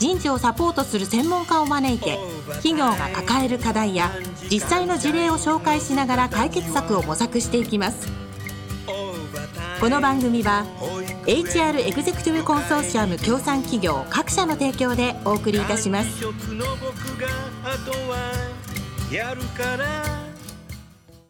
人事をサポートする専門家を招いて企業が抱える課題や実際の事例を紹介しながら解決策を模索していきます。この番組は HR エグゼクティブコンソーシアム協賛企業各社の提供でお送りいたします。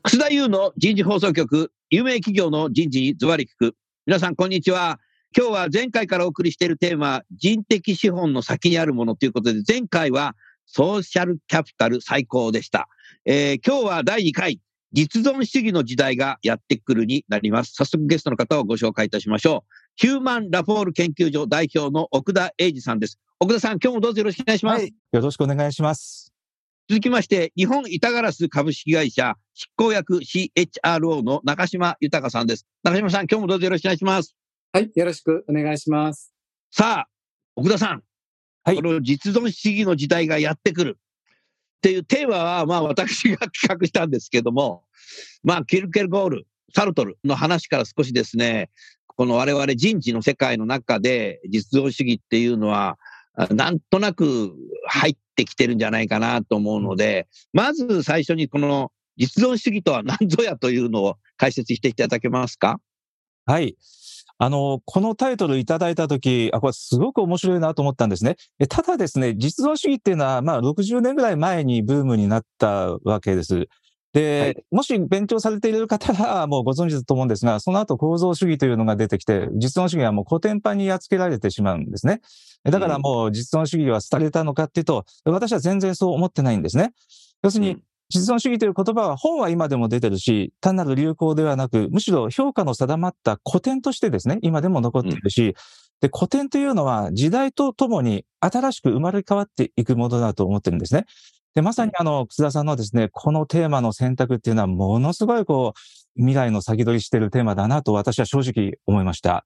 楠田優の人事放送局有名企業の人事にズバリ聞く。皆さんこんにちは。今日は前回からお送りしているテーマ、人的資本の先にあるものということで、前回はソーシャルキャピタル最高でした。えー、今日は第2回、実存主義の時代がやってくるになります。早速ゲストの方をご紹介いたしましょう。ヒューマンラフォール研究所代表の奥田英二さんです。奥田さん、今日もどうぞよろしくお願いします。はい、よろしくお願いします。続きまして、日本板ガラス株式会社執行役 CHRO の中島豊さんです。中島さん、今日もどうぞよろしくお願いします。はい、よろしくお願いします。さあ、奥田さん。はい。この実存主義の時代がやってくる。っていうテーマは、まあ私が企画したんですけども、まあキルケルゴール、サルトルの話から少しですね、この我々人事の世界の中で実存主義っていうのは、なんとなく入ってきてるんじゃないかなと思うので、まず最初にこの実存主義とは何ぞやというのを解説していただけますかはい。あの、このタイトルいただいたとき、あ、これすごく面白いなと思ったんですね。ただですね、実存主義っていうのは、まあ、60年ぐらい前にブームになったわけです。で、はい、もし勉強されている方はもうご存知だと思うんですが、その後構造主義というのが出てきて、実存主義はもう古典版にやっつけられてしまうんですね。だからもう実存主義は廃れたのかっていうと、私は全然そう思ってないんですね。要するに、実存主義という言葉は本は今でも出てるし、単なる流行ではなく、むしろ評価の定まった古典としてですね、今でも残っているし、うん、で、古典というのは時代とともに新しく生まれ変わっていくものだと思ってるんですね。で、まさにあの、楠田さんのですね、このテーマの選択っていうのはものすごいこう、未来の先取りしてるテーマだなと私は正直思いました。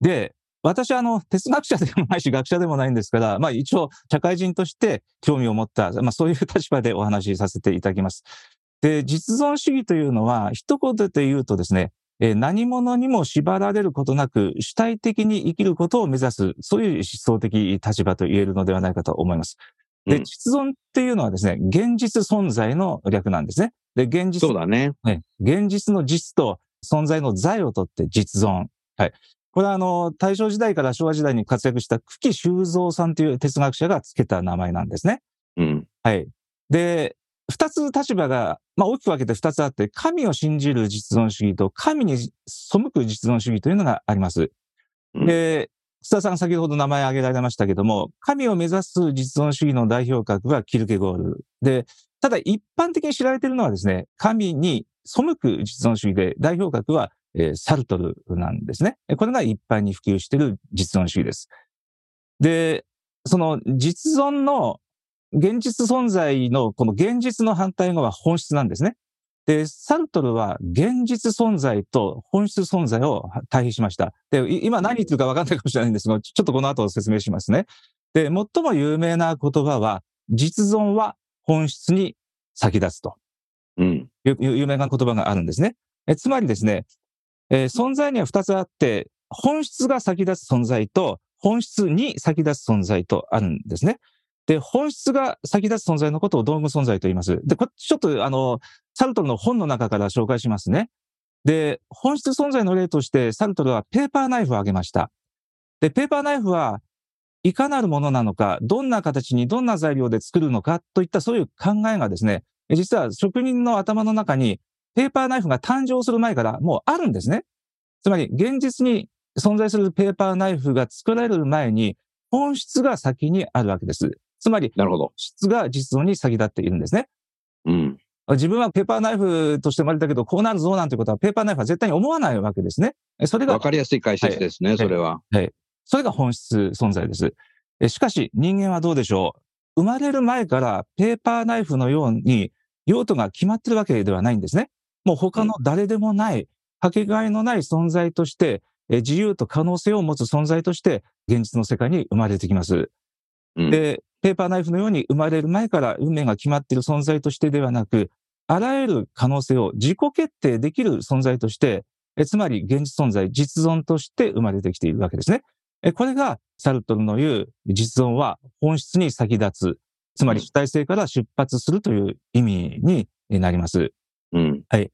で、私はあの、哲学者でもないし、学者でもないんですから、まあ一応、社会人として興味を持った、まあそういう立場でお話しさせていただきます。で、実存主義というのは、一言で言うとですね、え何者にも縛られることなく主体的に生きることを目指す、そういう思想的立場と言えるのではないかと思います。で、実存っていうのはですね、現実存在の略なんですね。で、現実。そうだね。ね現実の実と存在の在をとって実存。はい。これはあの、大正時代から昭和時代に活躍した久喜修造さんという哲学者が付けた名前なんですね。うん。はい。で、二つ立場が、まあ大きく分けて二つあって、神を信じる実存主義と神に背く実存主義というのがあります。うん、で、須田さん先ほど名前挙げられましたけども、神を目指す実存主義の代表格はキルケゴール。で、ただ一般的に知られているのはですね、神に背く実存主義で代表格はえー、サルトルなんですね。これが一般に普及している実存主義です。で、その実存の現実存在のこの現実の反対語は本質なんですね。で、サルトルは現実存在と本質存在を対比しました。で、今何言ってるか分かんないかもしれないんですが、ちょっとこの後説明しますね。で、最も有名な言葉は、実存は本質に先立つと。うん。有名な言葉があるんですね。えつまりですね、えー、存在には二つあって、本質が先立つ存在と、本質に先立つ存在とあるんですね。で、本質が先立つ存在のことを道具存在と言います。で、こっちちょっとあの、サルトルの本の中から紹介しますね。で、本質存在の例として、サルトルはペーパーナイフを挙げました。で、ペーパーナイフはいかなるものなのか、どんな形にどんな材料で作るのかといったそういう考えがですね、実は職人の頭の中にペーパーナイフが誕生する前からもうあるんですね。つまり、現実に存在するペーパーナイフが作られる前に、本質が先にあるわけです。つまり、なるほど。質が実存に先立っているんですね。うん。自分はペーパーナイフとして生まれたけど、こうなるぞなんてことは、ペーパーナイフは絶対に思わないわけですね。それが。わかりやすい解説ですね、はい、それは、はい。はい。それが本質存在です。しかし、人間はどうでしょう生まれる前からペーパーナイフのように用途が決まってるわけではないんですね。もう他の誰でもない、かけがえのない存在として、自由と可能性を持つ存在として、現実の世界に生まれてきます。うん、で、ペーパーナイフのように生まれる前から運命が決まっている存在としてではなく、あらゆる可能性を自己決定できる存在として、つまり現実存在、実存として生まれてきているわけですね。これがサルトルの言う実存は本質に先立つ、つまり主体性から出発するという意味になります。うん。はい。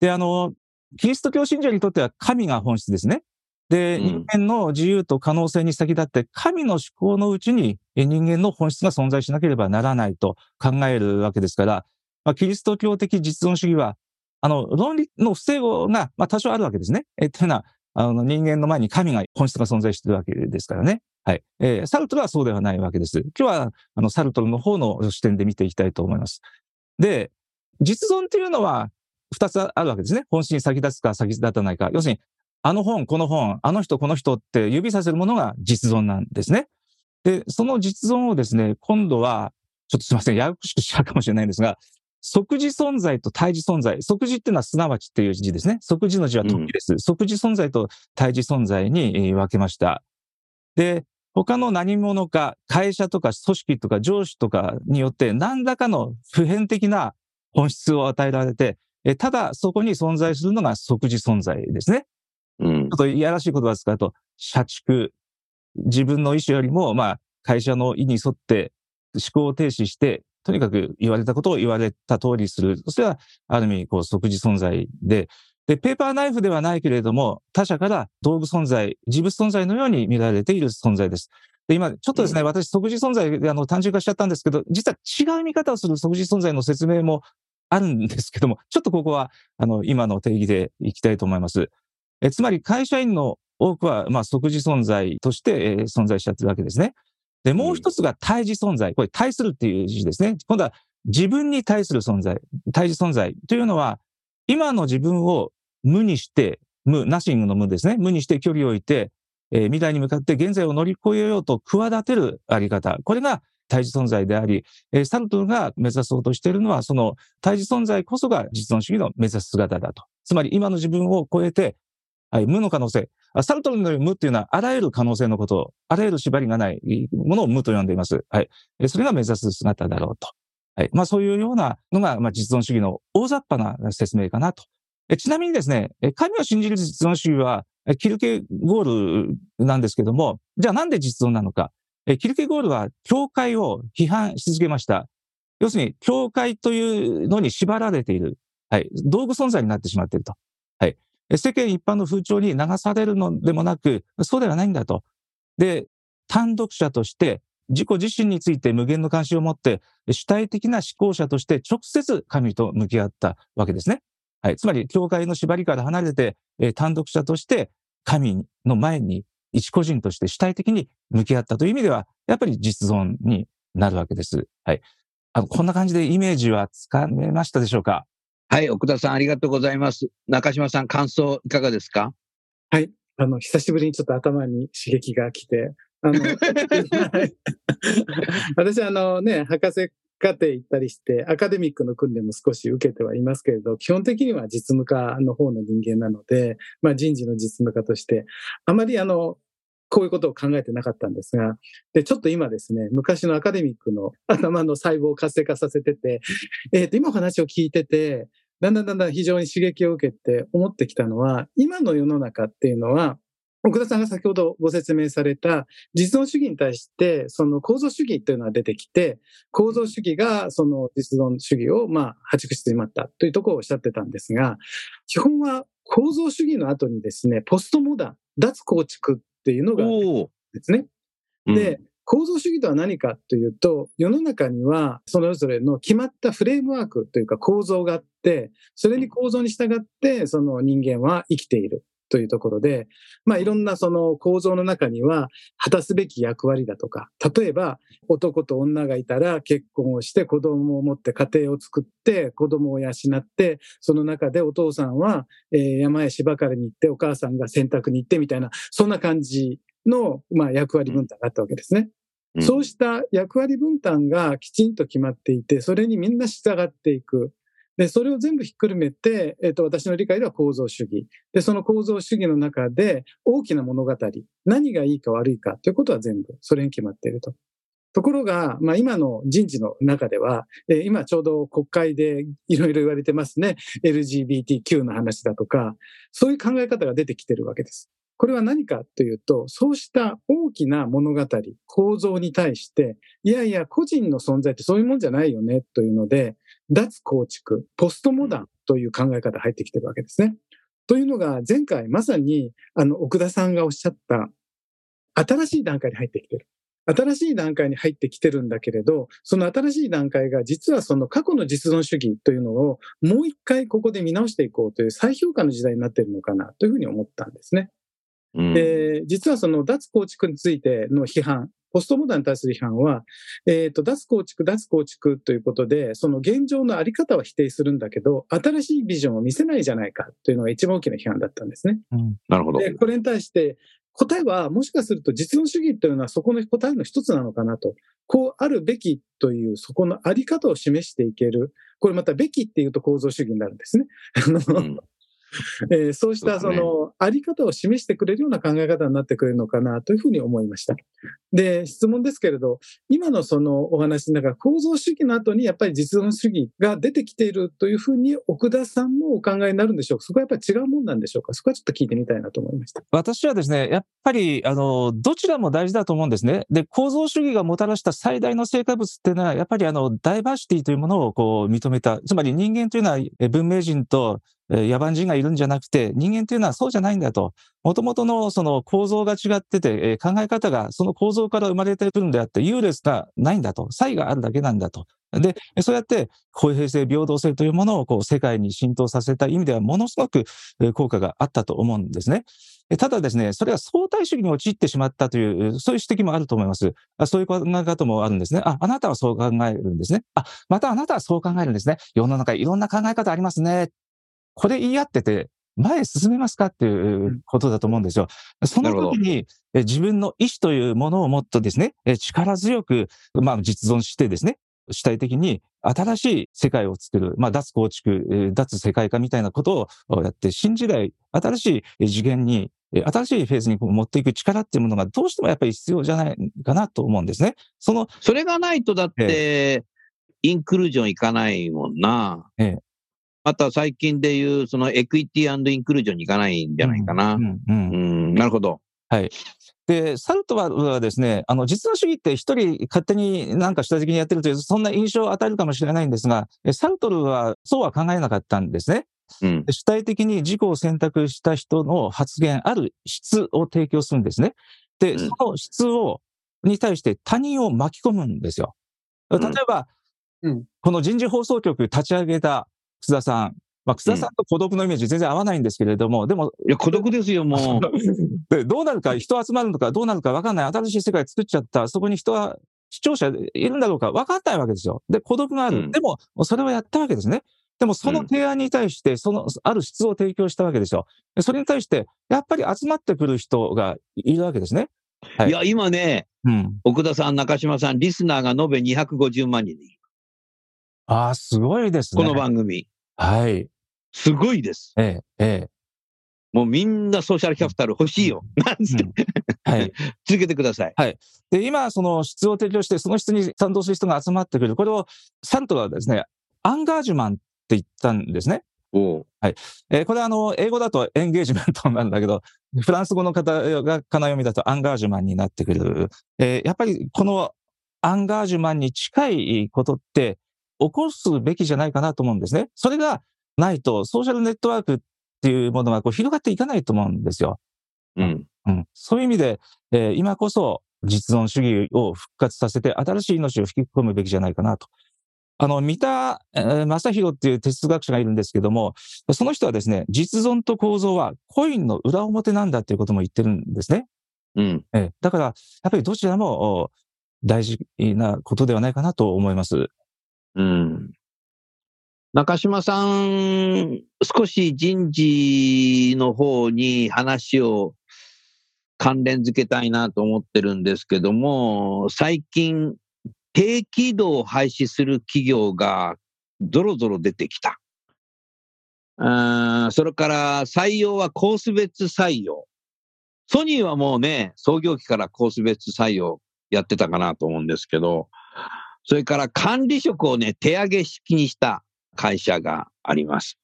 で、あの、キリスト教信者にとっては神が本質ですね。で、人間の自由と可能性に先立って、神の思考のうちに人間の本質が存在しなければならないと考えるわけですから、まあ、キリスト教的実存主義は、あの、論理の不整合が、まあ、多少あるわけですね。え、というのは、あの、人間の前に神が本質が存在しているわけですからね。はい。えー、サルトルはそうではないわけです。今日は、あの、サルトルの方の視点で見ていきたいと思います。で、実存っていうのは、二つあるわけですね。本質に先立つか先立たないか。要するに、あの本、この本、あの人、この人って指させるものが実存なんですね。で、その実存をですね、今度は、ちょっとすいません、ややこしくしちゃうかもしれないんですが、即時存在と対峙存在。即時っていうのはすなわちっていう字ですね。即時の字は時です。うん、即時存在と対峙存在に分けました。で、他の何者か、会社とか組織とか上司とかによって何らかの普遍的な本質を与えられて、ただそこに存在するのが即時存在ですね。うん、ちょっといやらしい言葉を使うと、社畜。自分の意思よりも、まあ、会社の意に沿って思考を停止して、とにかく言われたことを言われた通りする。それは、ある意味、こう、即時存在で、で、ペーパーナイフではないけれども、他者から道具存在、事物存在のように見られている存在です。で、今、ちょっとですね、うん、私、即時存在で、あの、単純化しちゃったんですけど、実は違う見方をする即時存在の説明もあるんですけども、ちょっとここは、あの、今の定義でいきたいと思います。えつまり会社員の多くは、まあ、即時存在として、えー、存在しちゃってるわけですね。で、もう一つが対峙存在。これ、対するっていう字ですね。今度は自分に対する存在。対峙存在というのは、今の自分を無にして、無、ナッシングの無ですね。無にして距離を置いて、えー、未来に向かって現在を乗り越えようと企てるあり方。これが対峙存在であり、えー、サルトルが目指そうとしているのは、その対峙存在こそが実存主義の目指す姿だと。つまり今の自分を超えて、はい、無の可能性。サルトルの無っていうのは、あらゆる可能性のことを、あらゆる縛りがないものを無と呼んでいます。はい。それが目指す姿だろうと。はい。まあそういうようなのが、まあ実存主義の大雑把な説明かなと。えちなみにですね、神を信じる実存主義は、キルケゴールなんですけども、じゃあなんで実存なのか。えキルケゴールは教会を批判し続けました。要するに、教会というのに縛られている。はい。道具存在になってしまっていると。はい。世間一般の風潮に流されるのでもなく、そうではないんだと。で、単独者として自己自身について無限の関心を持って、主体的な思考者として直接神と向き合ったわけですね。はい。つまり、教会の縛りから離れて、単独者として神の前に一個人として主体的に向き合ったという意味では、やっぱり実存になるわけです。はい。あの、こんな感じでイメージはつかめましたでしょうか？はい、奥田さんありがとうございます。中島さん、感想いかがですか？はい、あの、久しぶりにちょっと頭に刺激が来て、あの、私、あのね、博士課程行ったりして、アカデミックの訓練も少し受けてはいますけれど、基本的には実務家の方の人間なので、まあ人事の実務家として、あまりあの、こういうことを考えてなかったんですが、で、ちょっと今ですね、昔のアカデミックの 頭の細胞を活性化させてて、えっ、ー、と、今お話を聞いてて、だんだんだんだん非常に刺激を受けて思ってきたのは、今の世の中っていうのは、奥田さんが先ほどご説明された実存主義に対して、その構造主義というのが出てきて、構造主義がその実存主義をまあ、破竹してしまったというところをおっしゃってたんですが、基本は構造主義の後にですね、ポストモダン、脱構築っていうのがですね。で、構造主義とは何かというと、世の中にはそれぞれの決まったフレームワークというか構造があって、それに構造に従ってその人間は生きている。というところで、まあいろんなその構造の中には果たすべき役割だとか、例えば男と女がいたら結婚をして子供を持って家庭を作って子供を養って、その中でお父さんは、え山へ芝刈りに行ってお母さんが洗濯に行ってみたいな、そんな感じの、まあ、役割分担があったわけですね。そうした役割分担がきちんと決まっていて、それにみんな従っていく。で、それを全部ひっくるめて、えっ、と、私の理解では構造主義。で、その構造主義の中で大きな物語、何がいいか悪いかということは全部それに決まっていると。ところが、まあ、今の人事の中では、えー、今ちょうど国会でいろいろ言われてますね。LGBTQ の話だとか、そういう考え方が出てきてるわけです。これは何かというと、そうした大きな物語、構造に対して、いやいや、個人の存在ってそういうもんじゃないよね、というので、脱構築、ポストモダンという考え方が入ってきてるわけですね。というのが、前回まさに、あの、奥田さんがおっしゃった、新しい段階に入ってきてる。新しい段階に入ってきてるんだけれど、その新しい段階が実はその過去の実存主義というのをもう一回ここで見直していこうという再評価の時代になっているのかなというふうに思ったんですね。うん、で実はその脱構築についての批判、ポストモダンに対する批判は、えっ、ー、と、脱構築、脱構築ということで、その現状のあり方は否定するんだけど、新しいビジョンを見せないじゃないかというのが一番大きな批判だったんですね。うん、なるほど。で、これに対して、答えはもしかすると実存主義というのはそこの答えの一つなのかなと。こうあるべきというそこのあり方を示していける。これまたべきっていうと構造主義になるんですね。うん えー、そうしたそのあり方を示してくれるような考え方になってくれるのかなというふうに思いました。で、質問ですけれど、今のそのお話の中、構造主義の後にやっぱり実存主義が出てきているというふうに奥田さんもお考えになるんでしょうか？そこはやっぱり違うもんなんでしょうか？そこはちょっと聞いてみたいなと思いました。私はですね、やっぱり、あの、どちらも大事だと思うんですね。で、構造主義がもたらした最大の成果物っていうのは、やっぱりあの、ダイバーシティというものをこう認めた。つまり人間というのは文明人と野蛮人がいるんじゃなくて、人間というのはそうじゃないんだと。もともとのその構造が違ってて、考え方がその構造から生まれてくるんであって、優劣がないんだと。差異があるだけなんだと。で、そうやって公平性、平等性というものをこう世界に浸透させた意味ではものすごく効果があったと思うんですね。ただですね、それが相対主義に陥ってしまったという、そういう指摘もあると思います。そういう考え方もあるんですね。あ、あなたはそう考えるんですね。あ、またあなたはそう考えるんですね。世の中いろんな考え方ありますね。これ言い合ってて、前へ進めますかっていうことだと思うんですよ。その時に自分の意思というものをもっとですね、力強く、まあ、実存してですね、主体的に新しい世界を作る、まあ、脱構築、脱世界化みたいなことをやって、新時代、新しい次元に、新しいフェーズに持っていく力っていうものがどうしてもやっぱり必要じゃないかなと思うんですね。その、それがないとだって、インクルージョンいかないもんな。ええ、また最近でいう、そのエクイティインクルージョンに行かないんじゃないかな。うん、うん、うん、なるほど。はい。で、サルトはですね、あの、実の主義って一人勝手になんか主体的にやってるという、そんな印象を与えるかもしれないんですが、サルトルはそうは考えなかったんですね。うん、主体的に自己を選択した人の発言、ある質を提供するんですね。で、うん、その質を、に対して他人を巻き込むんですよ。例えば、うん、この人事放送局立ち上げた楠田さん。まあ、楠田さんと孤独のイメージ全然合わないんですけれども、でも。いや、孤独ですよ、もう。で、どうなるか、人集まるのか、どうなるか分かんない。新しい世界作っちゃった。そこに人は、視聴者いるんだろうか分かんないわけですよ。で、孤独がある。うん、でも、それをやったわけですね。でも、その提案に対して、その、ある質を提供したわけですよ。それに対して、やっぱり集まってくる人がいるわけですね。はい、いや、今ね、うん、奥田さん、中島さん、リスナーが延べ250万人ああ、すごいですね。この番組。はい。すごいです。ええ、ええ。もうみんなソーシャルキャピタル欲しいよ。なんつって、うん、はい。続けてください。はい。で、今、その質を提供して、その質に賛同する人が集まってくる。これを、サントラはですね、アンガージュマンって言ったんですね。おはい。えー、これはあの、英語だとエンゲージメントなんだけど、フランス語の方が、かな読みだとアンガージュマンになってくる。えー、やっぱりこのアンガージュマンに近いことって、起こすべきじゃないかなと思うんですね。それがないと、ソーシャルネットワークっていうものがこう広がっていかないと思うんですよ。うん。うん、そういう意味で、えー、今こそ実存主義を復活させて、新しい命を吹き込むべきじゃないかなと。あの、三田、えー、正宏っていう哲学者がいるんですけども、その人はですね、実存と構造はコインの裏表なんだっていうことも言ってるんですね。うん。えー、だから、やっぱりどちらも大事なことではないかなと思います。うん。中島さん、少し人事の方に話を関連付けたいなと思ってるんですけども、最近、低軌道を廃止する企業がぞろぞろ出てきた。それから採用はコース別採用。ソニーはもうね、創業期からコース別採用やってたかなと思うんですけど、それから管理職をね、手上げ式にした会社があります。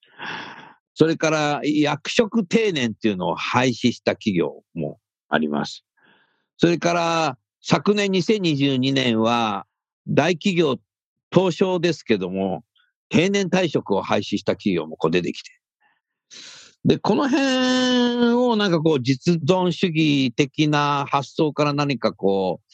それから役職定年っていうのを廃止した企業もあります。それから昨年2022年は大企業東証ですけども、定年退職を廃止した企業もこう出てきて。で、この辺をなんかこう実存主義的な発想から何かこう、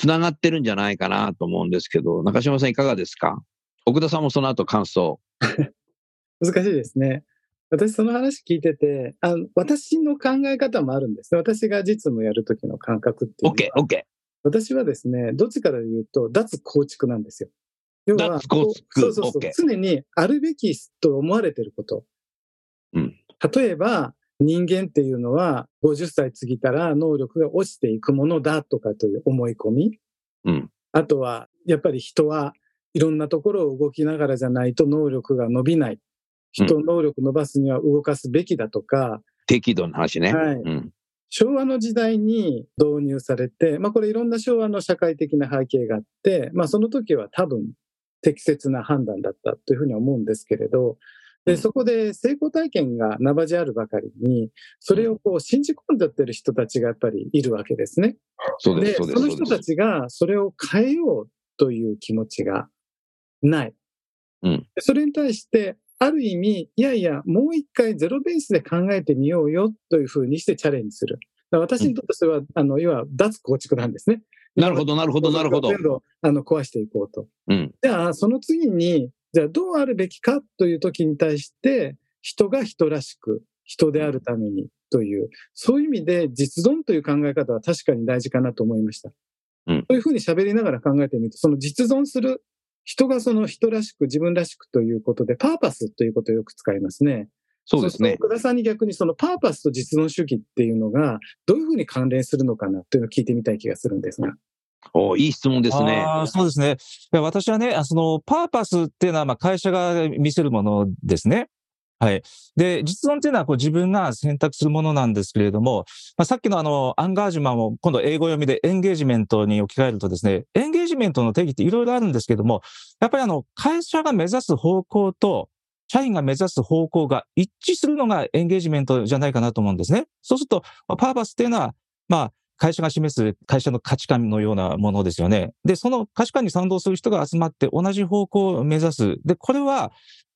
つながってるんじゃないかなと思うんですけど、中島さんいかがですか？奥田さんもその後感想。難しいですね。私その話聞いてて、あの私の考え方もあるんです。私が実務やるときの感覚っていうのは。OK、OK。私はですね、どっちから言うと、脱構築なんですよ。要は、脱構築。そうそうそう。常にあるべきと思われてること。うん、例えば、人間っていうのは50歳過ぎたら能力が落ちていくものだとかという思い込み。うん、あとは、やっぱり人はいろんなところを動きながらじゃないと能力が伸びない。人の能力伸ばすには動かすべきだとか。適度な話ね。はい。うん、昭和の時代に導入されて、まあこれいろんな昭和の社会的な背景があって、まあその時は多分適切な判断だったというふうに思うんですけれど、で、そこで成功体験がなばじあるばかりに、それをこう信じ込んじゃってる人たちがやっぱりいるわけですね。そうです、その人たちがそれを変えようという気持ちがない。うん、それに対して、ある意味、いやいや、もう一回ゼロベースで考えてみようよというふうにしてチャレンジする。私にとってそれは、うん、あの、要は脱構築なんですね。なるほど、なるほど、なるほど。全部あの壊していこうと。うん、じゃあ、その次に、じゃあどうあるべきかという時に対して、人が人らしく、人であるためにという、そういう意味で実存という考え方は確かに大事かなと思いました。うん、そういうふうに喋りながら考えてみると、その実存する人がその人らしく、自分らしくということで、パーパスということをよく使いますね。そうですね。福田さんに逆にそのパーパスと実存主義っていうのが、どういうふうに関連するのかなというのを聞いてみたい気がするんですが。おいい質問ですね。そうですね。私はね、そのパーパスっていうのは、まあ会社が見せるものですね。はい。で、実論っていうのはこう自分が選択するものなんですけれども、まあ、さっきのあの、アンガージュマンを今度英語読みでエンゲージメントに置き換えるとですね、エンゲージメントの定義っていろいろあるんですけども、やっぱりあの、会社が目指す方向と、社員が目指す方向が一致するのがエンゲージメントじゃないかなと思うんですね。そうすると、パーパスっていうのは、まあ、会社が示す会社の価値観のようなものですよね。で、その価値観に賛同する人が集まって同じ方向を目指す。で、これは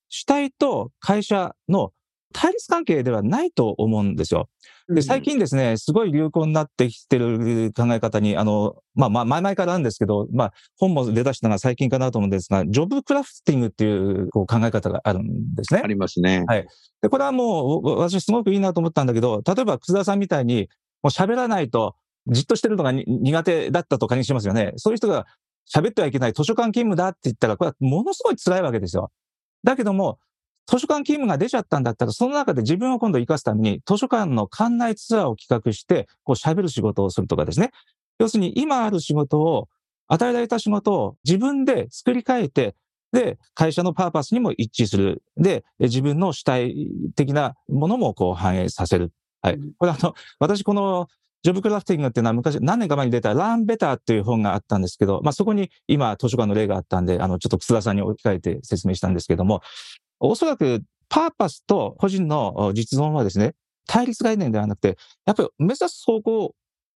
主体と会社の対立関係ではないと思うんですよ。で、最近ですね、すごい流行になってきてる考え方に、あの、まあ、まあ、前々からなんですけど、まあ、本も出だしたのが最近かなと思うんですが、ジョブクラフティングっていうこう考え方があるんですね。ありますね。はい。で、これはもう、私すごくいいなと思ったんだけど、例えば、楠田さんみたいに、もう喋らないと、じっとしてるのが苦手だったと仮にしますよね。そういう人が喋ってはいけない図書館勤務だって言ったら、これはものすごい辛いわけですよ。だけども、図書館勤務が出ちゃったんだったら、その中で自分を今度生かすために、図書館の館内ツアーを企画して、こう喋る仕事をするとかですね。要するに、今ある仕事を、与えられた仕事を自分で作り変えて、で、会社のパーパスにも一致する。で、自分の主体的なものもこう反映させる。はい。これあの、私このジョブクラフティングっていうのは昔、何年か前に出たランベターっていう本があったんですけど、まあそこに今図書館の例があったんで、あの、ちょっと楠田さんに置き換えて説明したんですけども、おそらくパーパスと個人の実存はですね、対立概念ではなくて、やっぱり目指す方向、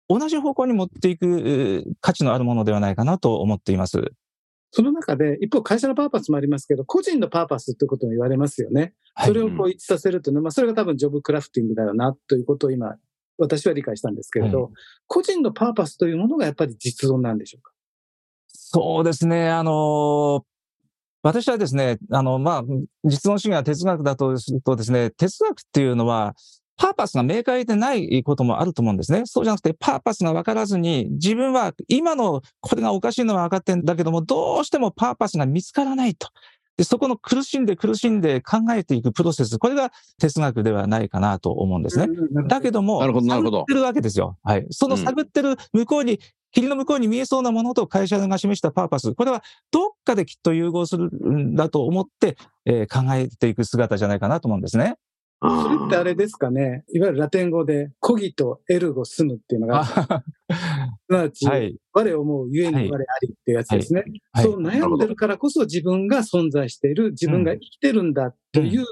同じ方向に持っていく価値のあるものではないかなと思っています。その中で、一方会社のパーパスもありますけど、個人のパーパスってことも言われますよね。それをこう一致させるというのは、まあそれが多分ジョブクラフティングだよなということを今、私は理解したんですけれど、はい、個人のパーパスというものがやっぱり実存なんでしょうか？そうですね。あの私はですね、あの、まあ、実存主義は哲学だとするとですね、哲学っていうのは、パーパスが明快でないこともあると思うんですね。そうじゃなくて、パーパスが分からずに、自分は今のこれがおかしいのは分かってんだけども、どうしてもパーパスが見つからないと。で、そこの苦しんで苦しんで考えていくプロセス、これが哲学ではないかなと思うんですね。だけども、なるほど、なるほど。探ってるわけですよ。はい。その探ってる向こうに、霧の向こうに見えそうなものと会社が示したパーパス、これはどっかできっと融合するんだと思って、えー、考えていく姿じゃないかなと思うんですね。それってあれですかね、いわゆるラテン語で、コギとエルゴスムっていうのが、すなわち、はい、我思うゆえに我ありっていうやつですね、はい。はい、そう悩んでるからこそ自分が存在している、自分が生きてるんだという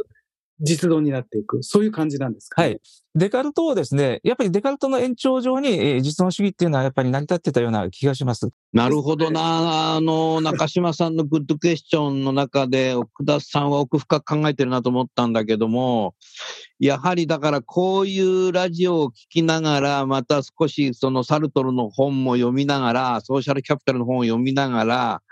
実動になっていく、そういう感じなんですか、ね、はい。デカルトをですね、やっぱりデカルトの延長上に、えー、実存主義っていうのはやっぱり成り立ってたような気がします。なるほどな。あの、中島さんのグッドクエスチョンの中で、奥田さんは奥深く考えてるなと思ったんだけども、やはりだからこういうラジオを聞きながら、また少しそのサルトルの本も読みながら、ソーシャルキャピタルの本を読みながら、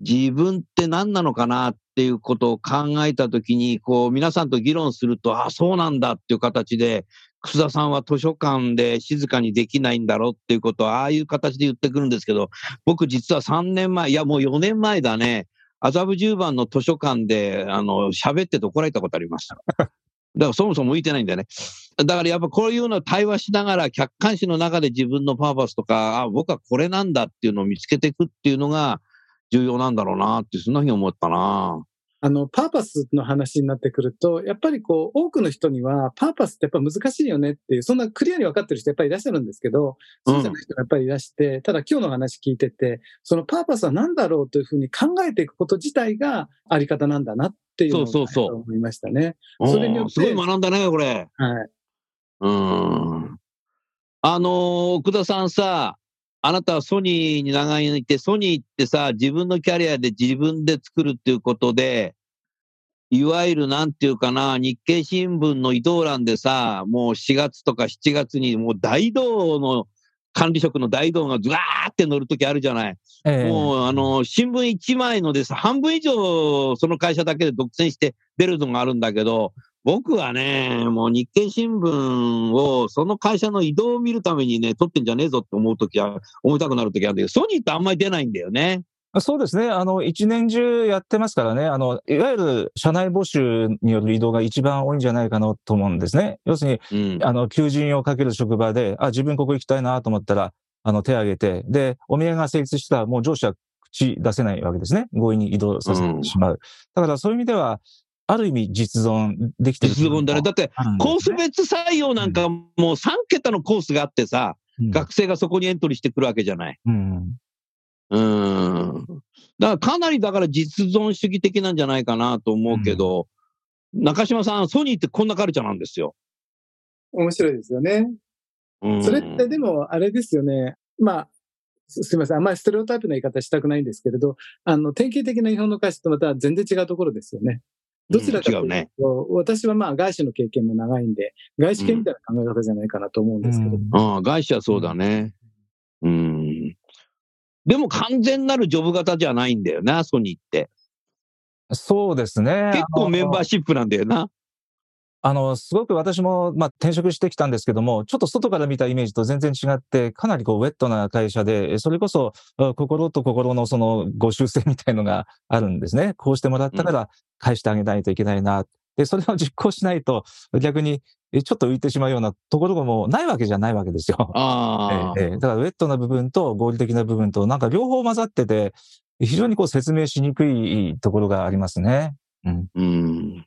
自分って何なのかなっていうことを考えたときに、こう、皆さんと議論すると、あ、そうなんだっていう形で、楠田さんは図書館で静かにできないんだろうっていうことを、ああいう形で言ってくるんですけど、僕実は3年前、いやもう4年前だね、麻布十番の図書館で、あの、喋ってて怒られたことありました。だからそもそも向いてないんだよね。だからやっぱこういうのを対話しながら客観視の中で自分のパーパスとか、あ、僕はこれなんだっていうのを見つけていくっていうのが、重要なんだろうなって、そんなふうに思ったな。あの、パーパスの話になってくると、やっぱりこう、多くの人には、パーパスってやっぱ難しいよねっていう、そんなクリアに分かってる人やっぱりいらっしゃるんですけど、そうじゃない人がやっぱりいらして、うん、ただ今日の話聞いてて、そのパーパスは何だろうというふうに考えていくこと自体があり方なんだなっていうのを思いましたね。そうそうそう。それによって。すごい学んだね、これ。はい。うん。あのー、奥田さんさ、あなたはソニーに長いて、ソニーってさ、自分のキャリアで自分で作るっていうことで、いわゆるなんていうかな、日経新聞の移動欄でさ、もう4月とか7月にもう大道の管理職の大道がずわーって乗るときあるじゃない。えー、もうあの、新聞1枚のでさ、半分以上その会社だけで独占して出るのがあるんだけど、僕はね、もう日経新聞をその会社の移動を見るためにね、撮ってんじゃねえぞって思うときは、思いたくなるときあるんだけど、ソニーってあんまり出ないんだよね。そうですね。あの、一年中やってますからね。あの、いわゆる社内募集による移動が一番多いんじゃないかなと思うんですね。要するに、うん、あの、求人をかける職場で、あ、自分ここ行きたいなと思ったら、あの、手を挙げて、で、お見合いが成立したら、もう上司は口出せないわけですね。強引に移動させてしまう。うん、だからそういう意味では、ある意味実存できてる。実存だね。だって、コース別採用なんかもう3桁のコースがあってさ、うん、学生がそこにエントリーしてくるわけじゃない。うん。うん。だからかなりだから実存主義的なんじゃないかなと思うけど、うん、中島さん、ソニーってこんなカルチャーなんですよ。面白いですよね。うん、それってでも、あれですよね。まあ、すみません。あんまりステレオタイプな言い方したくないんですけれど、あの、典型的な日本の会社とまた全然違うところですよね。どちらかというと、うんね、私はまあ外資の経験も長いんで、外資系みたいな考え方じゃないかなと思うんですけど。うん、ああ、外資はそうだね。うん。でも完全なるジョブ型じゃないんだよな、ソニーって。そうですね。結構メンバーシップなんだよな。あの、すごく私も、まあ、転職してきたんですけども、ちょっと外から見たイメージと全然違って、かなりこう、ウェットな会社で、それこそ、心と心のその、ご修正みたいのがあるんですね。こうしてもらったから返してあげないといけないな。で、それを実行しないと、逆に、ちょっと浮いてしまうようなところがもうないわけじゃないわけですよ。あ ええ、だから、ウェットな部分と合理的な部分と、なんか両方混ざってて、非常にこう説明しにくいところがありますね。うん。うん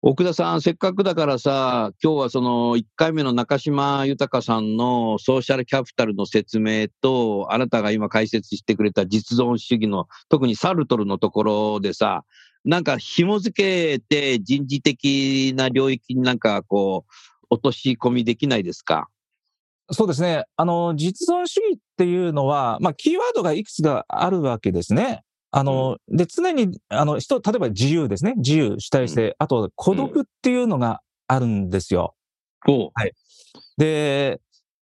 奥田さん、せっかくだからさ、今日はその1回目の中島豊さんのソーシャルキャピタルの説明と、あなたが今解説してくれた実存主義の、特にサルトルのところでさ、なんか紐付けて人事的な領域になんかこう、落とし込みできないですか？そうですね。あの、実存主義っていうのは、まあ、キーワードがいくつかあるわけですね。あの、うん、で、常に、あの、人、例えば自由ですね。自由、主体性、うん、あと孤独っていうのがあるんですよ。うん、はい。で、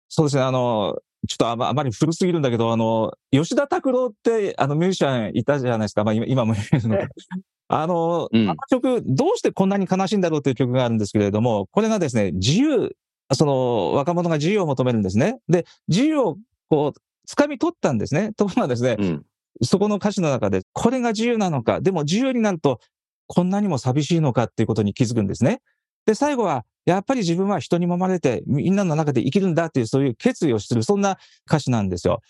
そうですね、あの、ちょっとあまあまり古すぎるんだけど、あの、吉田拓郎って、あの、ミュージシャンいたじゃないですか。まあ、今今もいるの あの、うん、あの曲、どうしてこんなに悲しいんだろうという曲があるんですけれども、これがですね、自由、その、若者が自由を求めるんですね。で、自由を、こう、掴み取ったんですね。ところがですね、うん、そこの歌詞の中で、これが自由なのか、でも自由になると、こんなにも寂しいのかっていうことに気づくんですね。で、最後は、やっぱり自分は人に揉まれて、みんなの中で生きるんだっていう、そういう決意をする、そんな歌詞なんですよ。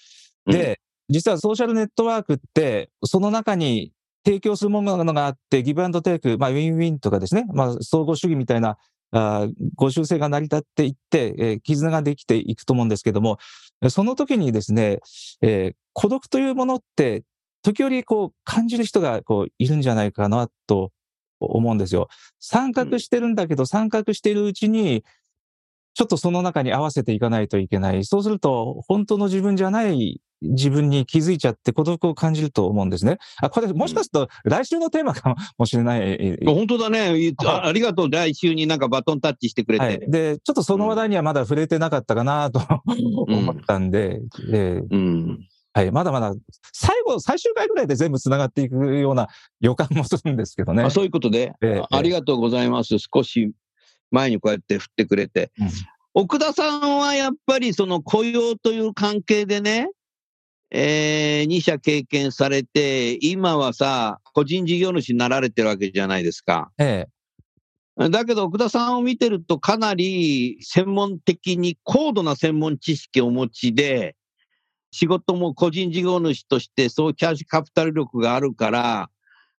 で、実はソーシャルネットワークって、その中に提供するものがあって、ギブアンドテイク、まあ、ウィンウィンとかですね、まあ、総合主義みたいな、あご修正が成り立っていって、えー、絆ができていくと思うんですけども、その時にですね、えー、孤独というものって、時折こう感じる人がこういるんじゃないかなと思うんですよ。参画してるんだけど、参画しているうちに、ちょっとその中に合わせていかないといけない。そうすると、本当の自分じゃない自分に気づいちゃって孤独を感じると思うんですね。あ、これもしかすると来週のテーマかもしれない。本当だねあ。ありがとう。来週になんかバトンタッチしてくれて。はい、で、ちょっとその話題にはまだ触れてなかったかなと、思ったんで、で、うん、はい、まだまだ、最後、最終回ぐらいで全部繋がっていくような予感もするんですけどね。あそういうことで、えー、ありがとうございます。少し前にこうやって振ってくれて。うん、奥田さんはやっぱりその雇用という関係でね、えー、2社経験されて、今はさ、個人事業主になられてるわけじゃないですか。ええ。だけど、奥田さんを見てると、かなり専門的に高度な専門知識をお持ちで、仕事も個人事業主として、そうキャッシュカピタル力があるから、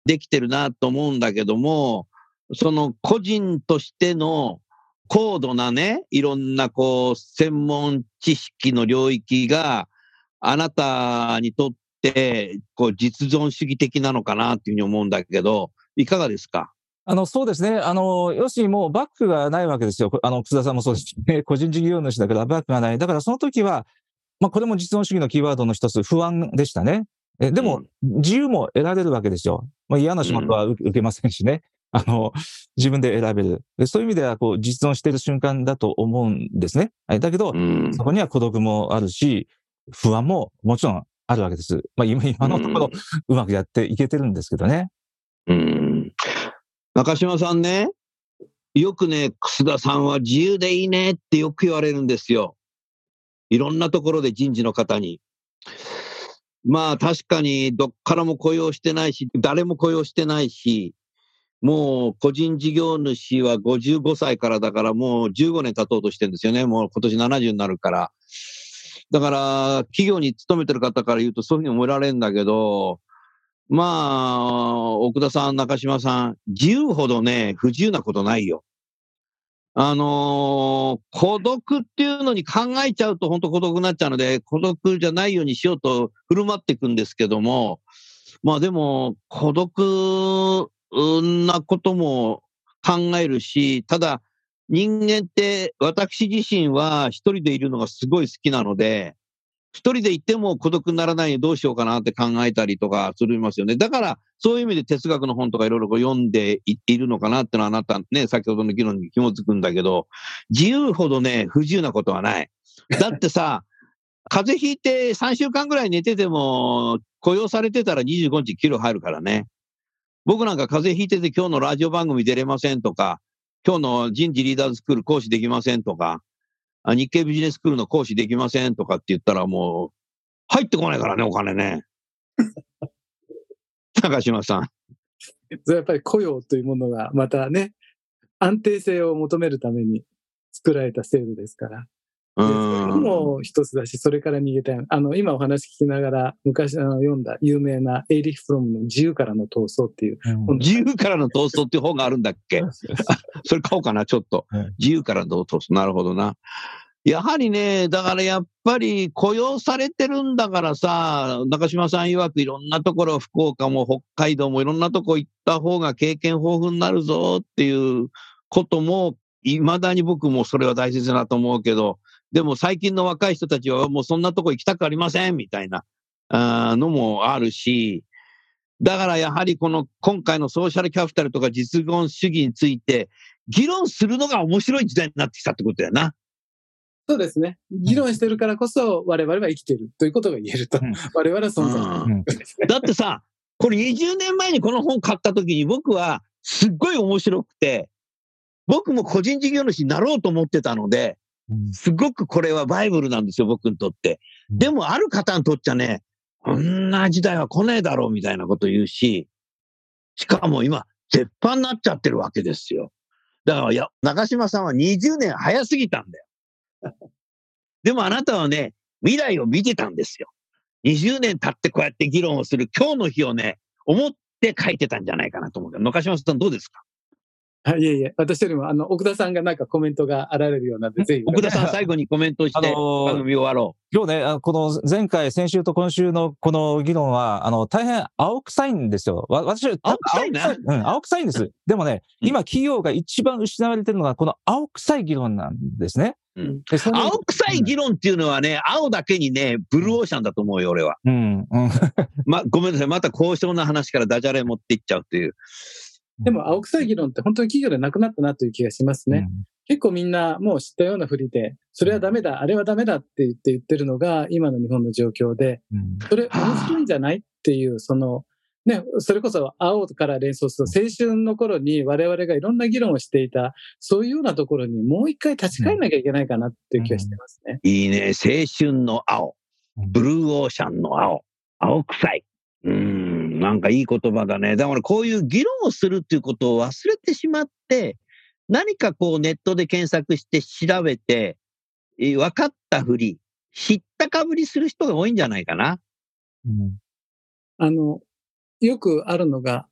できてるなと思うんだけども、その個人としての高度なね、いろんなこう、専門知識の領域が、あなたにとって、こう、実存主義的なのかなっていうふうに思うんだけど、いかがですか？あの、そうですね。あの、要するにもうバックがないわけですよ。あの、楠田さんもそうですね。個人事業主だからバックがない。だからその時は、まあ、これも実存主義のキーワードの一つ、不安でしたね。えでも、自由も得られるわけですよ。まあ、嫌な仕事は受けませんしね。あの、自分で選べる。そういう意味では、こう、実存している瞬間だと思うんですね。だけど、そこには孤独もあるし、不安ももちろんあるわけです。まあ今、今のところ、うまくやっていけてるんですけどね。うん。中島さんね、よくね、楠田さんは自由でいいねってよく言われるんですよ。いろんなところで人事の方に。まあ確かにどっからも雇用してないし、誰も雇用してないし、もう個人事業主は55歳からだからもう15年経とうとしてるんですよね。もう今年70になるから。だから、企業に勤めてる方から言うとそういうふうに思えられるんだけど、まあ、奥田さん、中島さん、自由ほどね、不自由なことないよ。あのー、孤独っていうのに考えちゃうと本当孤独になっちゃうので、孤独じゃないようにしようと振る舞っていくんですけども、まあでも、孤独なことも考えるし、ただ、人間って私自身は一人でいるのがすごい好きなので、一人でいても孤独にならないようにどうしようかなって考えたりとかするますよね。だから、そういう意味で哲学の本とかいろいろ読んでいるのかなってのはあなたね、先ほどの議論に紐づくんだけど、自由ほどね、不自由なことはない。だってさ、風邪ひいて3週間ぐらい寝てても、雇用されてたら25日キロ入るからね。僕なんか風邪ひいてて今日のラジオ番組出れませんとか、今日の人事リーダーズスクール講師できませんとか、日経ビジネススクールの講師できませんとかって言ったらもう、入ってこないからね、お金ね。高島さん。やっぱり雇用というものがまたね、安定性を求めるために作られた制度ですから。それも一つだし、それから逃げたい。あの、今お話聞きながら、昔あの読んだ有名なエイリヒ・フロムの自由からの闘争っていう、うん、自由からの闘争っていう本があるんだっけ？それ買おうかな、ちょっと。自由からの闘争。なるほどな。やはりね、だからやっぱり雇用されてるんだからさ、中島さん曰くいろんなところ、福岡も北海道もいろんなとこ行った方が経験豊富になるぞっていうことも、未だに僕もそれは大切だと思うけど、でも最近の若い人たちはもうそんなとこ行きたくありませんみたいなあのもあるし、だからやはりこの今回のソーシャルキャピタルとか実存主義について議論するのが面白い時代になってきたってことだよな。そうですね。議論してるからこそ我々は生きてるということが言えると。うん、我々は存在、うん、だってさ、これ20年前にこの本買った時に僕はすっごい面白くて、僕も個人事業主になろうと思ってたので、すごくこれはバイブルなんですよ、僕にとって。でも、ある方にとっちゃね、こんな時代は来ねえだろうみたいなこと言うし、しかも今、絶版になっちゃってるわけですよ。だから、いや、中島さんは20年早すぎたんだよ。でもあなたはね、未来を見てたんですよ。20年経ってこうやって議論をする今日の日をね、思って書いてたんじゃないかなと思うけど、中島さんどうですか？あいえいえ、私よりも、あの、奥田さんがなんかコメントがあられるようなんで、ぜひ。奥田さん最後にコメントして、番組終わろう。今日ね、この前回、先週と今週のこの議論は、あの、大変青臭いんですよ。私、青臭いな？うん、青臭いんです。でもね、今企業が一番失われてるのが、この青臭い議論なんですね。うん、青臭い議論っていうのはね、青だけにね、ブルーオーシャンだと思うよ、俺は。うん。うん、ま、ごめんなさい。また交渉の話からダジャレ持っていっちゃうっていう。でも、青臭い議論って本当に企業でなくなったなという気がしますね。うん、結構みんなもう知ったようなふりで、それはダメだ、あれはダメだって言って言ってるのが今の日本の状況で、それ面白いんじゃないっていう、その、ね、それこそ青から連想すると青春の頃に我々がいろんな議論をしていた、そういうようなところにもう一回立ち返らなきゃいけないかなっていう気がしてますね。うん、いいね。青春の青。ブルーオーシャンの青。青臭い。うん、なんかいい言葉だね。だからこういう議論をするっていうことを忘れてしまって、何かこうネットで検索して調べて、分かったふり、知ったかぶりする人が多いんじゃないかな。うん、あの、よくあるのが、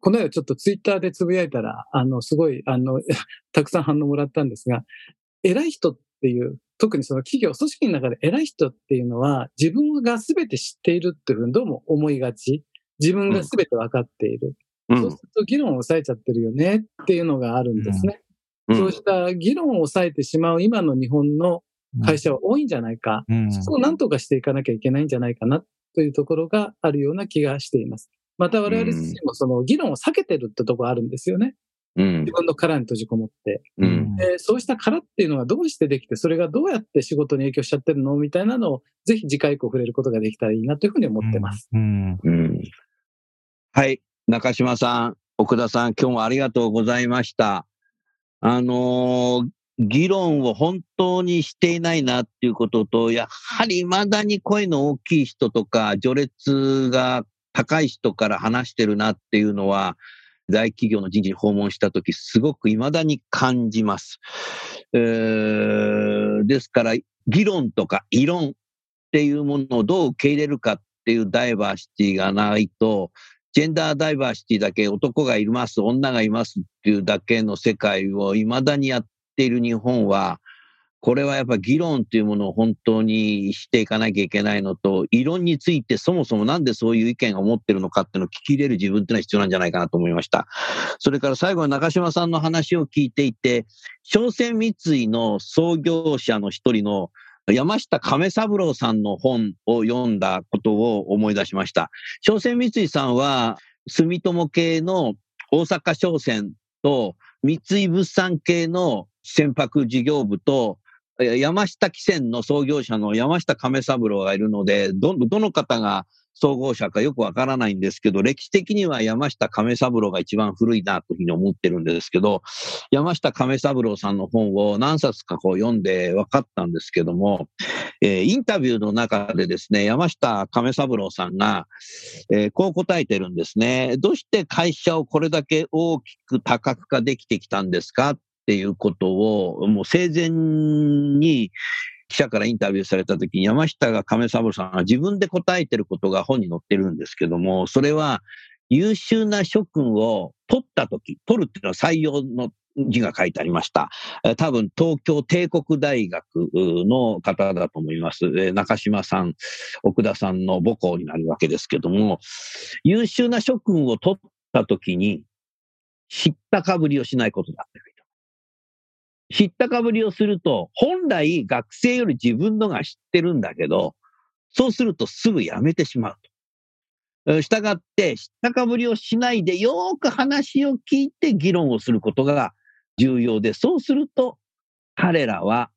この間ちょっとツイッターでつぶやいたら、あの、すごい、あの、たくさん反応もらったんですが、偉い人っていう特にその企業、組織の中で偉い人っていうのは、自分が全て知っているっていうふうにどうも思いがち。自分が全て分かっている。うん、そうすると議論を抑えちゃってるよねっていうのがあるんですね。うん、そうした議論を抑えてしまう今の日本の会社は多いんじゃないか。うん、そこを何とかしていかなきゃいけないんじゃないかなというところがあるような気がしています。また我々自身もその議論を避けてるってところあるんですよね。うん、自分の殻に閉じこもって、うん、で。そうした殻っていうのはどうしてできて、それがどうやって仕事に影響しちゃってるのみたいなのを、ぜひ次回以降触れることができたらいいなというふうに思ってます。うん、うん、はい。中島さん、奥田さん、今日もありがとうございました。あのー、議論を本当にしていないなっていうことと、やはり未だに声の大きい人とか、序列が高い人から話してるなっていうのは、大企業の人事に訪問したとき、すごく未だに感じます。えー、ですから、議論とか異論っていうものをどう受け入れるかっていうダイバーシティがないと、ジェンダーダイバーシティだけ男がいます、女がいますっていうだけの世界を未だにやっている日本は、これはやっぱ議論というものを本当にしていかなきゃいけないのと、異論についてそもそもなんでそういう意見を持ってるのかっていうのを聞き入れる自分っていうのは必要なんじゃないかなと思いました。それから最後に中島さんの話を聞いていて、商船三井の創業者の一人の山下亀三郎さんの本を読んだことを思い出しました。商船三井さんは住友系の大阪商船と三井物産系の船舶事業部と山下汽船の創業者の山下亀三郎がいるので、ど、どの方が総合者かよくわからないんですけど、歴史的には山下亀三郎が一番古いなというふうに思ってるんですけど、山下亀三郎さんの本を何冊かこう読んで分かったんですけども、えー、インタビューの中でですね、山下亀三郎さんが、えー、こう答えてるんですね。どうして会社をこれだけ大きく多角化できてきたんですかっていうことを、もう生前に記者からインタビューされた時に山下が亀三郎さんが自分で答えてることが本に載ってるんですけども、それは優秀な諸君を取った時、取るっていうのは採用の字が書いてありました。多分東京帝国大学の方だと思います。中島さん、奥田さんの母校になるわけですけども、優秀な諸君を取った時に知ったかぶりをしないことだって知ったかぶりをすると、本来学生より自分のが知ってるんだけど、そうするとすぐやめてしまうと。したがって、知ったかぶりをしないでよく話を聞いて議論をすることが重要で、そうすると彼らは、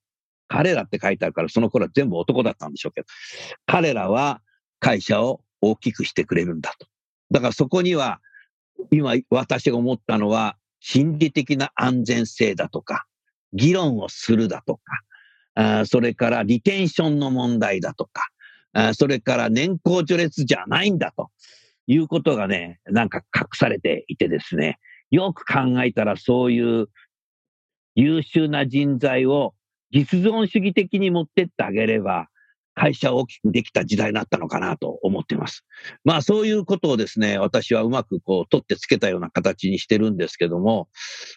彼らって書いてあるからその頃は全部男だったんでしょうけど、彼らは会社を大きくしてくれるんだと。だからそこには、今私が思ったのは、心理的な安全性だとか、議論をするだとか、あそれからリテンションの問題だとか、それから年功序列じゃないんだということがね、なんか隠されていてですね、よく考えたらそういう優秀な人材を実存主義的に持ってってあげれば、会社を大きくできた時代だったのかなと思っています。まあそういうことをですね、私はうまくこう取ってつけたような形にしてるんですけども、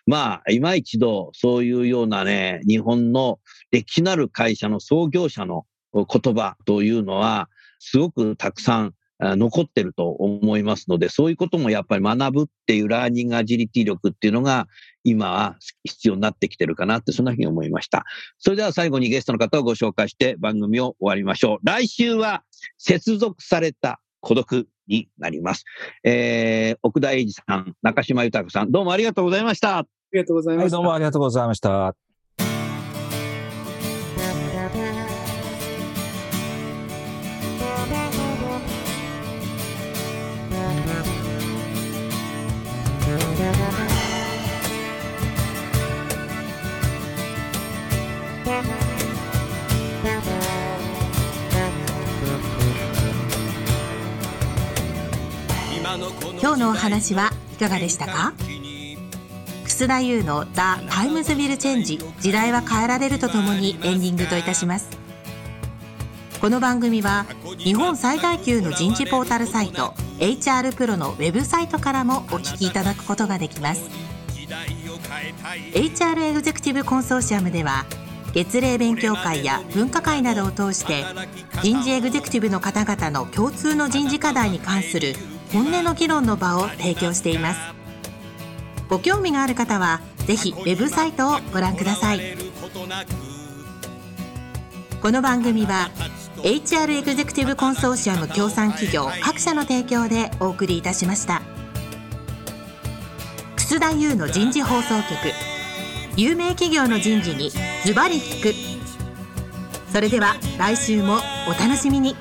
まあ今一度そういうようなね、日本の歴史なる会社の創業者の言葉というのは、すごくたくさん残ってると思いますので、そういうこともやっぱり学ぶっていうラーニングアジリティ力っていうのが今は必要になってきてるかなって、そんなふうに思いました。それでは最後にゲストの方をご紹介して番組を終わりましょう。来週は接続された孤独になります。えー、奥田英二さん、中島豊さん、どうもありがとうございました。ありがとうございました。はい、どうもありがとうございました。今日のお話はいかがでしたか？楠田優の「The Times Will Change 時代は変えられる」とともにエンディングといたします。この番組は日本最大級の人事ポータルサイト HR プロのウェブサイトからもお聞きいただくことができます。HR エグゼクティブコンソーシアムでは月例勉強会や分科会などを通して人事エグゼクティブの方々の共通の人事課題に関する本音の議論の場を提供しています。ご興味がある方はぜひウェブサイトをご覧ください。この番組は HR エグゼクティブコンソーシアム協賛企業各社の提供でお送りいたしました。楠田優の人事放送局有名企業の人事にズバリ聞く。それでは来週もお楽しみに。